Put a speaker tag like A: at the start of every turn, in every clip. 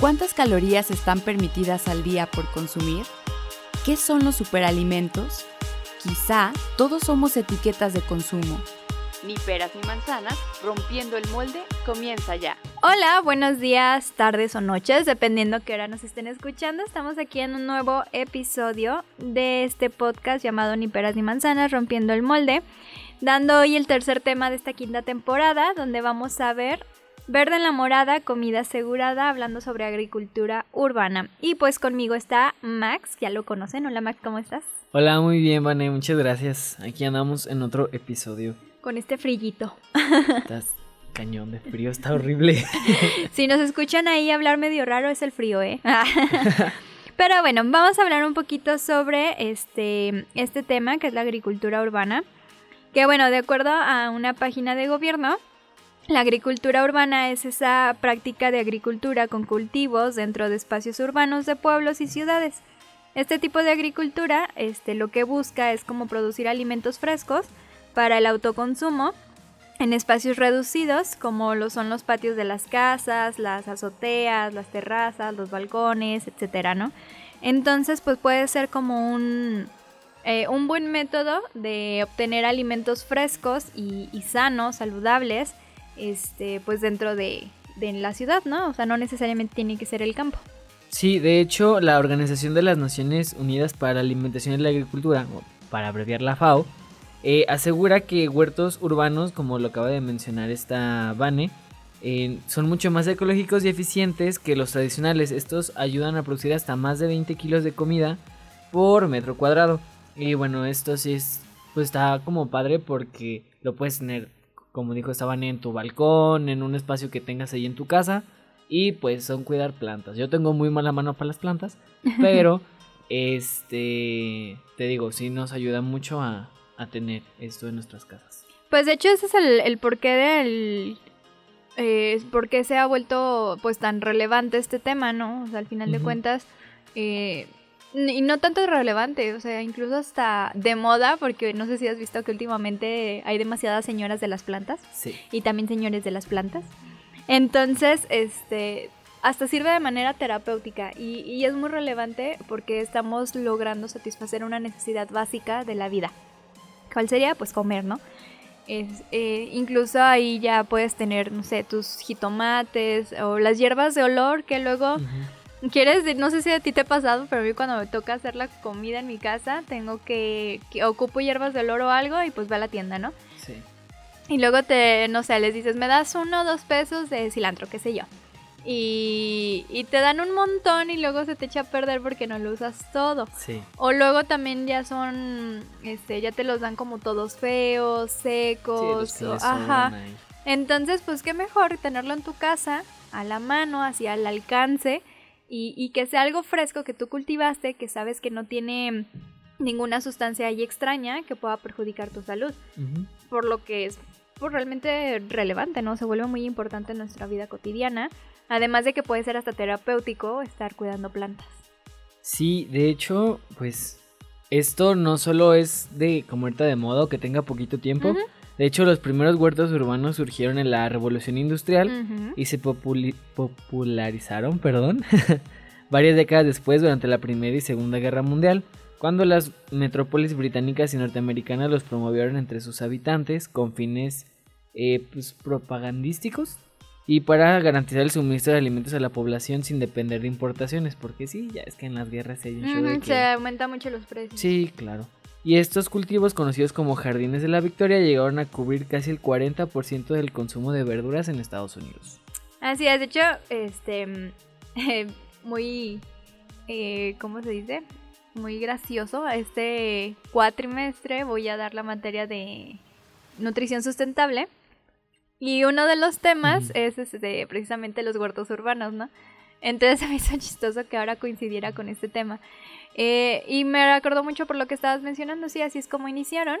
A: ¿Cuántas calorías están permitidas al día por consumir? ¿Qué son los superalimentos? Quizá todos somos etiquetas de consumo. Ni peras ni manzanas, rompiendo el molde, comienza ya.
B: Hola, buenos días, tardes o noches, dependiendo qué hora nos estén escuchando. Estamos aquí en un nuevo episodio de este podcast llamado Ni peras ni manzanas, rompiendo el molde, dando hoy el tercer tema de esta quinta temporada, donde vamos a ver Verde en la morada, comida asegurada, hablando sobre agricultura urbana. Y pues conmigo está Max, ya lo conocen. Hola Max, ¿cómo estás?
C: Hola, muy bien, Vane, muchas gracias. Aquí andamos en otro episodio.
B: Con este frillito.
C: Estás cañón de frío, está horrible.
B: si nos escuchan ahí hablar medio raro es el frío, ¿eh? Pero bueno, vamos a hablar un poquito sobre este, este tema que es la agricultura urbana. Que bueno, de acuerdo a una página de gobierno, la agricultura urbana es esa práctica de agricultura con cultivos dentro de espacios urbanos de pueblos y ciudades. Este tipo de agricultura este, lo que busca es como producir alimentos frescos para el autoconsumo en espacios reducidos como lo son los patios de las casas, las azoteas, las terrazas, los balcones, etcétera, ¿no? Entonces, pues puede ser como un, eh, un buen método de obtener alimentos frescos y, y sanos, saludables, este, pues dentro de, la ciudad, ¿no? O sea, no necesariamente tiene que ser el campo.
C: Sí, de hecho, la Organización de las Naciones Unidas para la Alimentación y la Agricultura, para abreviar la FAO, eh, asegura que huertos urbanos, como lo acaba de mencionar esta Vane, eh, son mucho más ecológicos y eficientes que los tradicionales. Estos ayudan a producir hasta más de 20 kilos de comida por metro cuadrado. Y bueno, esto sí es, pues está como padre porque lo puedes tener como dijo, estaban en tu balcón, en un espacio que tengas ahí en tu casa. Y pues son cuidar plantas. Yo tengo muy mala mano para las plantas, pero este, te digo, sí nos ayuda mucho a, tener esto en nuestras casas.
B: Pues de hecho ese es el, porqué del... Eh, por qué se ha vuelto pues tan relevante este tema, ¿no? O sea, al final de cuentas, eh, y no tanto relevante, o sea, incluso hasta de moda, porque no sé si has visto que últimamente hay demasiadas señoras de las plantas.
C: Sí.
B: Y también señores de las plantas. Entonces, este, hasta sirve de manera terapéutica y, y es muy relevante porque estamos logrando satisfacer una necesidad básica de la vida. ¿Cuál sería? Pues comer, ¿no? Es, eh, incluso ahí ya puedes tener, no sé, tus jitomates o las hierbas de olor que luego... ¿Quieres? No sé si a ti te ha pasado, pero a mí cuando me toca hacer la comida en mi casa, tengo que, ocupo hierbas de olor o algo y pues va a la tienda, ¿no?
C: Sí.
B: Y luego te, no sé, les dices, me das uno o dos pesos de cilantro, qué sé yo. Y, y, te dan un montón y luego se te echa a perder porque no lo usas todo.
C: Sí.
B: O luego también ya son, este, ya te los dan como todos feos, secos.
C: Sí,
B: ajá. Entonces, pues qué mejor tenerlo en tu casa, a la mano, así al alcance y, que sea algo fresco que tú cultivaste, que sabes que no tiene ninguna sustancia ahí extraña que pueda perjudicar tu salud. Por lo que es pues, realmente relevante, ¿no? Se vuelve muy importante en nuestra vida cotidiana. Además de que puede ser hasta terapéutico estar cuidando plantas.
C: Sí, de hecho, pues esto no solo es de como ahorita de modo que tenga poquito tiempo. De hecho, los primeros huertos urbanos surgieron en la Revolución Industrial y se popularizaron, perdón, varias décadas después durante la Primera y Segunda Guerra Mundial, cuando las metrópolis británicas y norteamericanas los promovieron entre sus habitantes con fines eh, pues, propagandísticos y para garantizar el suministro de alimentos a la población sin depender de importaciones, porque sí, ya es que en las guerras se,
B: se aumenta mucho los precios.
C: Sí, claro y estos cultivos conocidos como jardines de la Victoria llegaron a cubrir casi el 40% del consumo de verduras en Estados Unidos.
B: Así es, de hecho, este, muy, eh, ¿cómo se dice? Muy gracioso. Este cuatrimestre voy a dar la materia de nutrición sustentable. Y uno de los temas es este, precisamente los huertos urbanos, ¿no? Entonces me hizo chistoso que ahora coincidiera con este tema. Eh, y me acordó mucho por lo que estabas mencionando, sí, así es como iniciaron.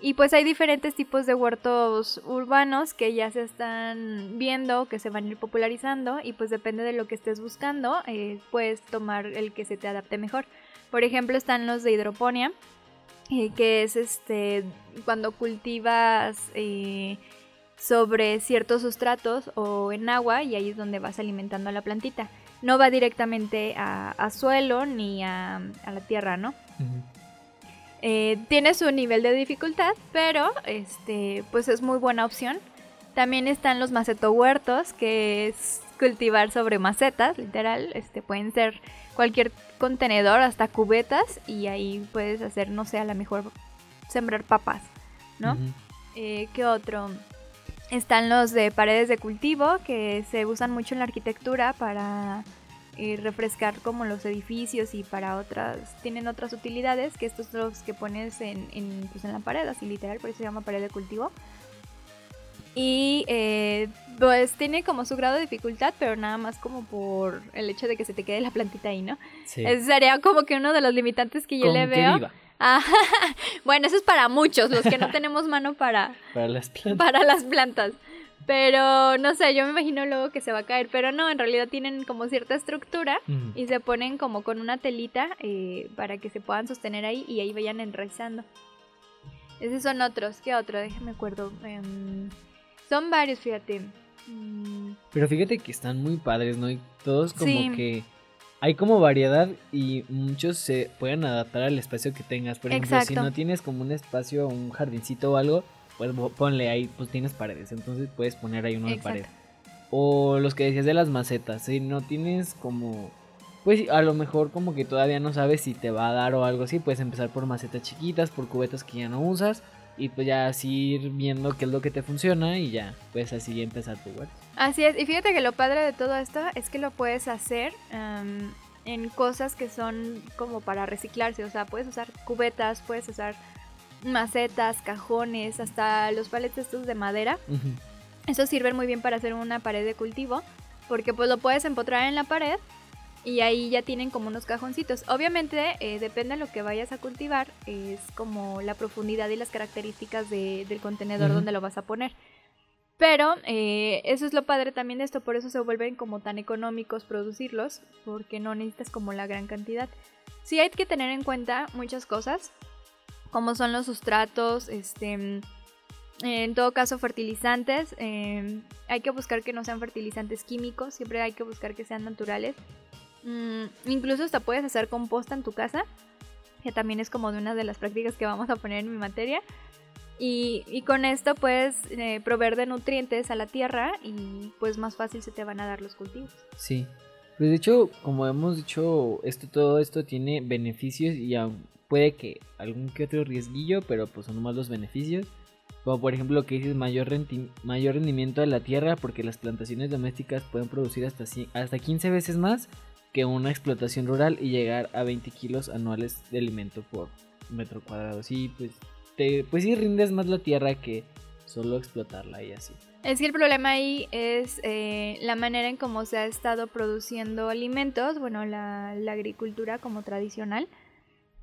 B: Y pues hay diferentes tipos de huertos urbanos que ya se están viendo, que se van a ir popularizando y pues depende de lo que estés buscando, eh, puedes tomar el que se te adapte mejor. Por ejemplo están los de hidroponía, eh, que es este cuando cultivas sobre ciertos sustratos o en agua y ahí es donde vas alimentando a la plantita. no va directamente a, suelo ni a, la tierra, ¿no? Eh, tiene su nivel de dificultad, pero este, pues es muy buena opción. También están los macetohuertos, que es cultivar sobre macetas, literal. Este, pueden ser cualquier contenedor, hasta cubetas, y ahí puedes hacer, no sé, a lo mejor sembrar papas, ¿no? Eh, ¿Qué otro? Están los de paredes de cultivo, que se usan mucho en la arquitectura para eh, refrescar como los edificios y para otras, tienen otras utilidades, que estos son los que pones en, en, pues en la pared, así literal, por eso se llama pared de cultivo. Y eh, pues tiene como su grado de dificultad, pero nada más como por el hecho de que se te quede la plantita ahí, ¿no? Sí. Ese sería como que uno de los limitantes que yo le veo. Ah, bueno, eso es para muchos, los que no tenemos mano para,
C: para, las plantas.
B: para las plantas. Pero no sé, yo me imagino luego que se va a caer. Pero no, en realidad tienen como cierta estructura y se ponen como con una telita eh, para que se puedan sostener ahí y ahí vayan enraizando. Esos son otros. ¿Qué otro? Déjame acuerdo. Em, son varios, fíjate.
C: Mm. Pero fíjate que están muy padres, ¿no? Y todos como que hay como variedad y muchos se pueden adaptar al espacio que tengas. Por ejemplo, si no tienes como un espacio, un jardincito o algo, pues ponle ahí, pues tienes paredes, entonces puedes poner ahí uno de pared. O los que decías de las macetas, si no tienes como, pues a lo mejor como que todavía no sabes si te va a dar o algo así, puedes empezar por macetas chiquitas, por cubetas que ya no usas y pues ya así ir viendo qué es lo que te funciona y ya puedes así empezar tu huerto.
B: Así es, y fíjate que lo padre de todo esto es que lo puedes hacer en cosas que son como para reciclarse, o sea, puedes usar cubetas, puedes usar macetas, cajones, hasta los paletes estos de madera. Eso sirven muy bien para hacer una pared de cultivo, porque pues lo puedes empotrar en la pared y ahí ya tienen como unos cajoncitos. Obviamente eh, depende de lo que vayas a cultivar, es como la profundidad y las características del contenedor donde lo vas a poner. Pero eh, eso es lo padre también de esto, por eso se vuelven como tan económicos producirlos, porque no necesitas como la gran cantidad. Sí hay que tener en cuenta muchas cosas, como son los sustratos, este, en todo caso fertilizantes. Em, hay que buscar que no sean fertilizantes químicos, siempre hay que buscar que sean naturales. Mm, incluso hasta puedes hacer composta en tu casa, que también es como de una de las prácticas que vamos a poner en mi materia. Y, con esto puedes eh, proveer de nutrientes a la tierra y pues más fácil se te van a dar los cultivos.
C: Sí, pues de hecho, como hemos dicho, esto, todo esto tiene beneficios y puede que algún que otro riesguillo, pero pues son más los beneficios. Como por ejemplo lo que dices, mayor, mayor rendimiento de la tierra, porque las plantaciones domésticas pueden producir hasta, hasta 15 veces más que una explotación rural y llegar a 20 kilos anuales de alimento por metro cuadrado. Sí, pues, te, pues sí rindes más la tierra que solo explotarla y así.
B: Es que el problema ahí es eh, la manera en cómo se ha estado produciendo alimentos, bueno, la, la agricultura como tradicional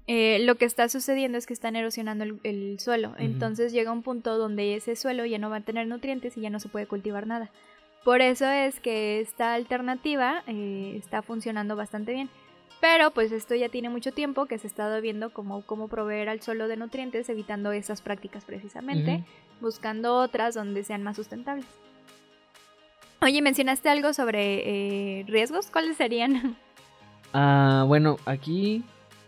B: eh, lo que está sucediendo es que están erosionando el, suelo. Entonces llega un punto donde ese suelo ya no va a tener nutrientes y ya no se puede cultivar nada. Por eso es que esta alternativa eh, está funcionando bastante bien. Pero pues esto ya tiene mucho tiempo que se ha estado viendo cómo, cómo proveer al suelo de nutrientes, evitando esas prácticas precisamente, buscando otras donde sean más sustentables. Oye, mencionaste algo sobre eh, riesgos, ¿cuáles serían?
C: Ah, bueno, aquí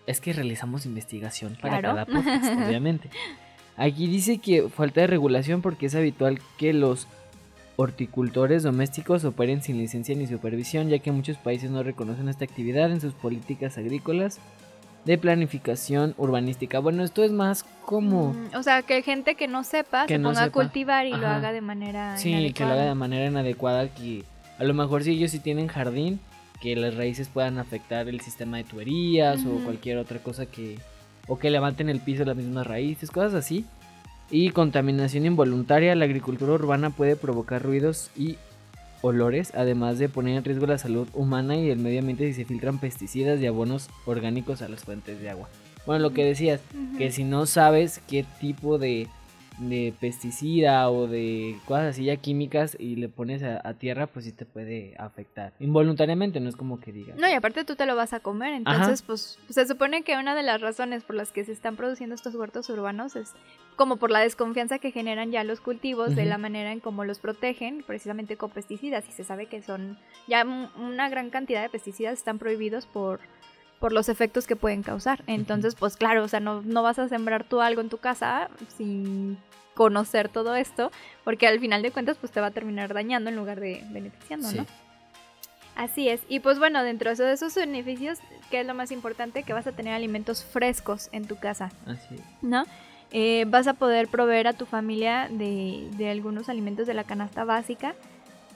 C: es que realizamos investigación para cada podcast, obviamente. Aquí dice que falta de regulación porque es habitual que los horticultores domésticos operen sin licencia ni supervisión, ya que muchos países no reconocen esta actividad en sus políticas agrícolas de planificación urbanística. Bueno, esto es más como...
B: Mm, o sea, que gente que no sepa que se ponga a cultivar y lo haga de manera...
C: Sí, que lo haga de manera inadecuada, que a lo mejor si ellos sí tienen jardín, que las raíces puedan afectar el sistema de tuberías o cualquier otra cosa que... o que levanten el piso las mismas raíces, cosas así. Y contaminación involuntaria, la agricultura urbana puede provocar ruidos y olores, además de poner en riesgo la salud humana y el medio ambiente si se filtran pesticidas y abonos orgánicos a las fuentes de agua. Bueno, lo que decías, que si no sabes qué tipo de de pesticida o de cosas así ya químicas y le pones a, tierra, pues sí te puede afectar. Involuntariamente, no es como que digas.
B: No, y aparte tú te lo vas a comer, entonces pues se supone que una de las razones por las que se están produciendo estos huertos urbanos es como por la desconfianza que generan ya los cultivos de la manera en cómo los protegen, precisamente con pesticidas, y se sabe que son ya una gran cantidad de pesticidas están prohibidos por por los efectos que pueden causar. Entonces, pues claro, o sea, no, no vas a sembrar tú algo en tu casa sin conocer todo esto, porque al final de cuentas, pues te va a terminar dañando en lugar de beneficiando, ¿no? Así es. Y pues bueno, dentro de esos beneficios, ¿qué es lo más importante? Que vas a tener alimentos frescos en tu casa.
C: Así es.
B: ¿No? Eh, vas a poder proveer a tu familia de, de, algunos alimentos de la canasta básica,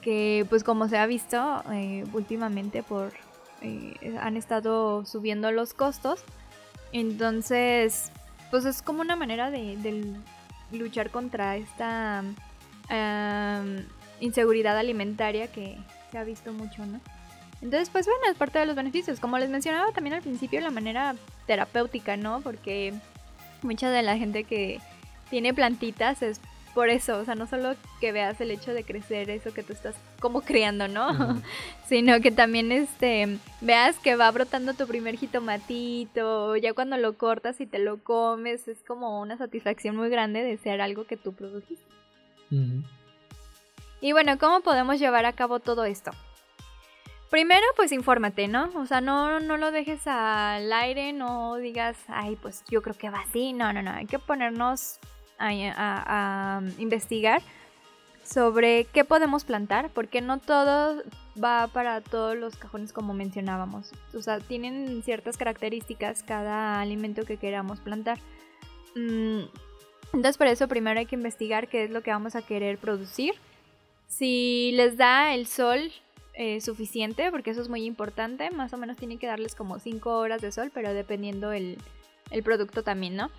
B: que pues como se ha visto eh, últimamente por, eh, han estado subiendo los costos. Entonces, pues es como una manera de, luchar contra esta inseguridad alimentaria que se ha visto mucho, ¿no? Entonces, pues bueno, es parte de los beneficios. Como les mencionaba también al principio, la manera terapéutica, ¿no? Porque mucha de la gente que tiene plantitas es por eso, o sea, no solo que veas el hecho de crecer eso que tú estás como criando, ¿no? Sino que también este veas que va brotando tu primer jitomatito, ya cuando lo cortas y te lo comes, es como una satisfacción muy grande de ser algo que tú produjiste. Y bueno, ¿cómo podemos llevar a cabo todo esto? Primero, pues infórmate, ¿no? O sea, no, no lo dejes al aire, no digas, ay, pues yo creo que va así. No, no, no. Hay que ponernos a, investigar sobre qué podemos plantar, porque no todo va para todos los cajones como mencionábamos. O sea, tienen ciertas características cada alimento que queramos plantar. Mm, entonces por eso primero hay que investigar qué es lo que vamos a querer producir. Si les da el sol eh, suficiente, porque eso es muy importante, más o menos tienen que darles como 5 horas de sol, pero dependiendo el, el producto también, ¿no?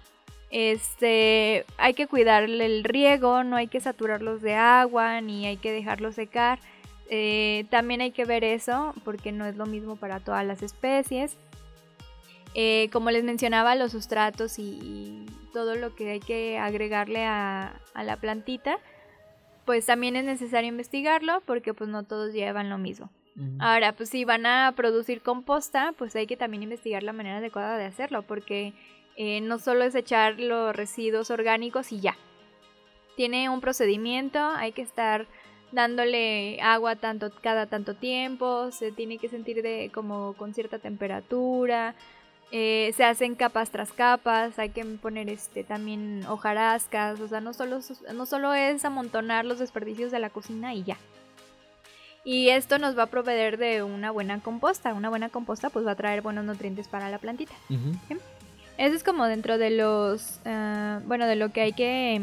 B: Este, hay que cuidarle el riego, no hay que saturarlos de agua, ni hay que dejarlos secar. Eh, también hay que ver eso, porque no es lo mismo para todas las especies. Eh, como les mencionaba, los sustratos y, todo lo que hay que agregarle a, la plantita, pues también es necesario investigarlo, porque pues no todos llevan lo mismo. Ahora, pues si van a producir composta, pues hay que también investigar la manera adecuada de hacerlo, porque eh, no solo es echar los residuos orgánicos y ya. Tiene un procedimiento, hay que estar dándole agua tanto cada tanto tiempo, se tiene que sentir de como con cierta temperatura, eh, se hacen capas tras capas, hay que poner este también hojarascas, o sea, no solo, no solo es amontonar los desperdicios de la cocina y ya. Y esto nos va a proveer de una buena composta. Una buena composta pues va a traer buenos nutrientes para la plantita. Eso es como dentro de los, ah, bueno, de lo que hay que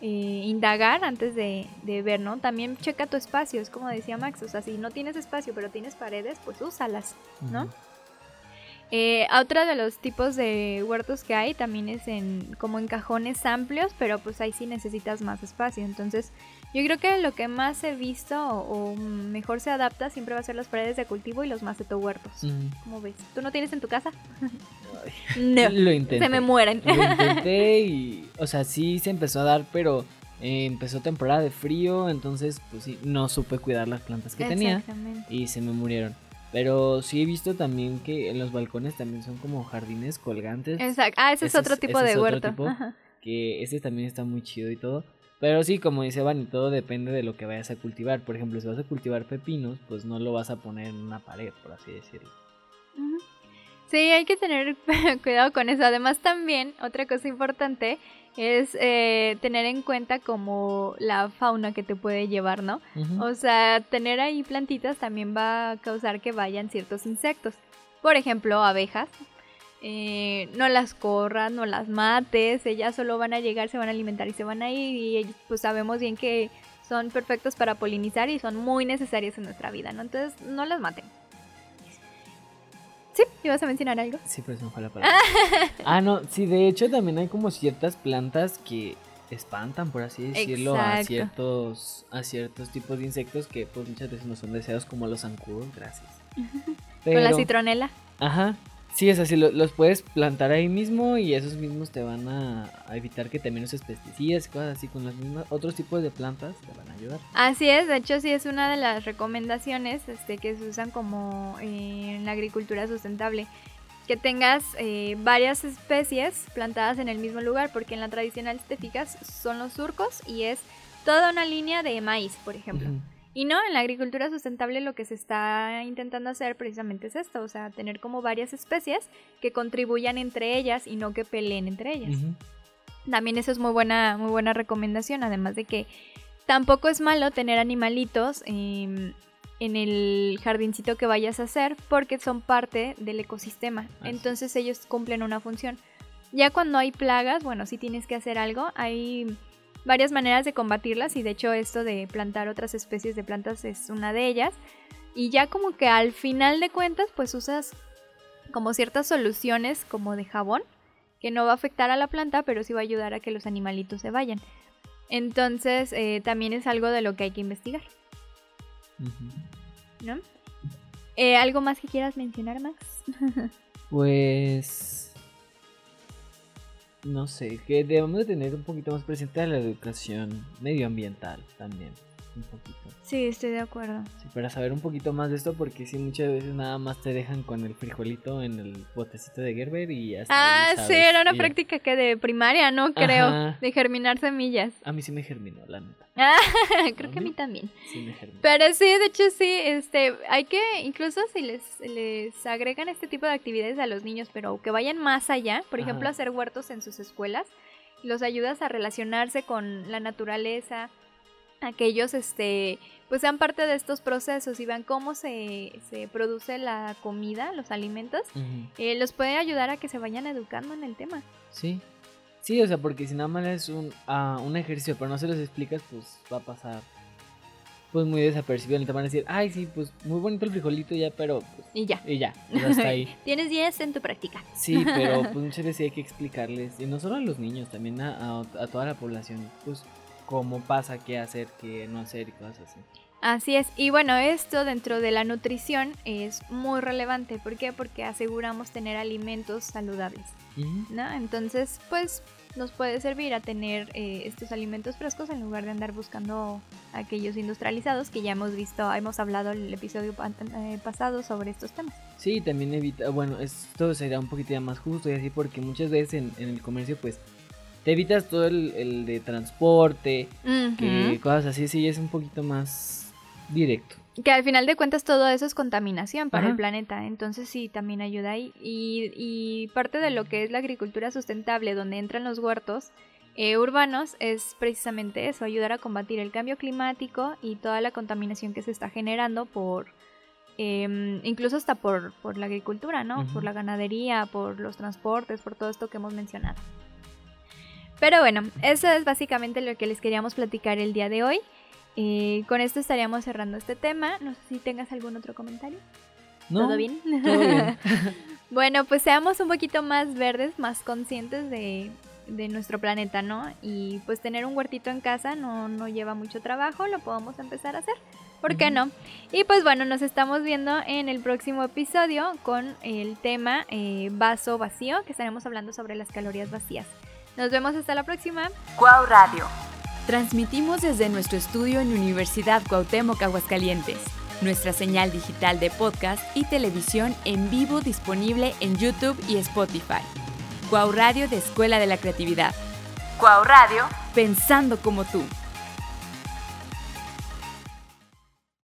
B: eh, indagar antes de, ver, ¿no? También checa tu espacio, es como decía Max, o sea, si no tienes espacio pero tienes paredes, pues úsalas, ¿no? Eh, otra de los tipos de huertos que hay también es en como en cajones amplios, pero pues ahí sí necesitas más espacio. Entonces, yo creo que lo que más he visto o, mejor se adapta siempre va a ser las paredes de cultivo y los maceto-huertos. ¿Cómo ves? ¿Tú no tienes en tu casa?
C: no. Lo intenté.
B: Se me mueren.
C: Lo intenté y, o sea, sí se empezó a dar, pero eh, empezó temporada de frío, entonces, pues sí, no supe cuidar las plantas que tenía y se me murieron. Pero sí he visto también que en los balcones también son como jardines colgantes.
B: Exacto. Ah, ese, es otro tipo de huerto.
C: que ese también está muy chido y todo. Pero sí, como dice Van, y todo depende de lo que vayas a cultivar. Por ejemplo, si vas a cultivar pepinos, pues no lo vas a poner en una pared, por así decirlo.
B: Sí, hay que tener cuidado con eso. Además, también, otra cosa importante es eh, tener en cuenta como la fauna que te puede llevar, ¿no? O sea, tener ahí plantitas también va a causar que vayan ciertos insectos. Por ejemplo, abejas, eh, no las corras, no las mates, ellas solo van a llegar, se van a alimentar y se van a ir y pues sabemos bien que son perfectos para polinizar y son muy necesarias en nuestra vida, ¿no? Entonces no las maten. ¿Sí? ¿Ibas a mencionar algo?
C: Sí, pero se me fue la palabra. ah, no, sí, de hecho también hay como ciertas plantas que espantan, por así decirlo, a ciertos, a ciertos tipos de insectos que pues muchas veces no son deseados como los zancudos, gracias.
B: Con la citronela.
C: Ajá, Sí, es así, los puedes plantar ahí mismo y esos mismos te van a, evitar que también uses pesticidas y cosas así con los mismos otros tipos de plantas te van a ayudar.
B: Así es, de hecho sí es una de las recomendaciones este, que se usan como eh, en la agricultura sustentable. Que tengas eh, varias especies plantadas en el mismo lugar, porque en la tradicional, si te fijas, son los surcos y es toda una línea de maíz, por ejemplo. Y no, en la agricultura sustentable lo que se está intentando hacer precisamente es esto, o sea, tener como varias especies que contribuyan entre ellas y no que peleen entre ellas. También eso es muy buena, muy buena recomendación, además de que tampoco es malo tener animalitos em, en el jardincito que vayas a hacer porque son parte del ecosistema, entonces ellos cumplen una función. Ya cuando hay plagas, bueno, si tienes que hacer algo, hay varias maneras de combatirlas y de hecho esto de plantar otras especies de plantas es una de ellas. Y ya como que al final de cuentas pues usas como ciertas soluciones como de jabón que no va a afectar a la planta pero sí va a ayudar a que los animalitos se vayan. Entonces eh, también es algo de lo que hay que investigar. ¿No? Eh, ¿Algo más que quieras mencionar, Max?
C: pues no sé, que debemos de tener un poquito más presente la educación medioambiental también un poquito.
B: Sí, estoy de acuerdo.
C: Sí, para saber un poquito más de esto, porque sí, muchas veces nada más te dejan con el frijolito en el botecito de Gerber y hasta
B: Ah, sí, era una práctica que de primaria, ¿no? Creo, de germinar semillas.
C: A mí sí me germinó, la neta.
B: Ah, creo que a mí también.
C: Sí me germinó.
B: Pero sí, de hecho sí, este, hay que, incluso si les, les agregan este tipo de actividades a los niños, pero que vayan más allá, por ejemplo, hacer huertos en sus escuelas, los ayudas a relacionarse con la naturaleza, aquellos este pues sean parte de estos procesos y vean cómo se, se produce la comida, los alimentos, eh, los puede ayudar a que se vayan educando en el tema.
C: Sí, sí, o sea, porque si nada más es un, uh, un ejercicio, pero no se los explicas, pues va a pasar pues muy desapercibido. Te van a decir, ay, sí, pues muy bonito el frijolito ya, pero... Pues,
B: y ya.
C: Y ya, pues hasta ahí.
B: Tienes 10 en tu práctica.
C: Sí, pero pues muchas veces hay que explicarles, y no solo a los niños, también a, a toda la población, pues cómo pasa, qué hacer, qué no hacer y cosas así.
B: Así es, y bueno, esto dentro de la nutrición es muy relevante. ¿Por qué? Porque aseguramos tener alimentos saludables. ¿no? Entonces, pues nos puede servir a tener eh, estos alimentos frescos en lugar de andar buscando aquellos industrializados que ya hemos visto, hemos hablado el episodio eh, pasado sobre estos temas.
C: Sí, también evita, bueno, esto sería un poquito más justo y así porque muchas veces en, en el comercio pues te evitas todo el, de transporte, que cosas así, sí, es un poquito más directo.
B: Que al final de cuentas todo eso es contaminación para el planeta, entonces sí, también ayuda ahí. Y, y, parte de lo que es la agricultura sustentable, donde entran los huertos eh, urbanos, es precisamente eso, ayudar a combatir el cambio climático y toda la contaminación que se está generando por... Em, incluso hasta por, por la agricultura, ¿no? Por la ganadería, por los transportes, por todo esto que hemos mencionado. Pero bueno, eso es básicamente lo que les queríamos platicar el día de hoy. Eh, con esto estaríamos cerrando este tema. No sé si tengas algún otro comentario.
C: ¿Todo
B: bien?
C: Todo bien.
B: bueno, pues seamos un poquito más verdes, más conscientes de, nuestro planeta, ¿no? Y pues tener un huertito en casa no, no lleva mucho trabajo, lo podemos empezar a hacer. ¿Por qué no? Y pues bueno, nos estamos viendo en el próximo episodio con el tema eh, vaso vacío, que estaremos hablando sobre las calorías vacías. Nos vemos hasta la próxima.
A: Cuau Radio. Transmitimos desde nuestro estudio en Universidad Cuauhtémoc Aguascalientes. Nuestra señal digital de podcast y televisión en vivo disponible en YouTube y Spotify. Cuau Radio de Escuela de la Creatividad.
B: Cuau Radio.
A: Pensando como tú.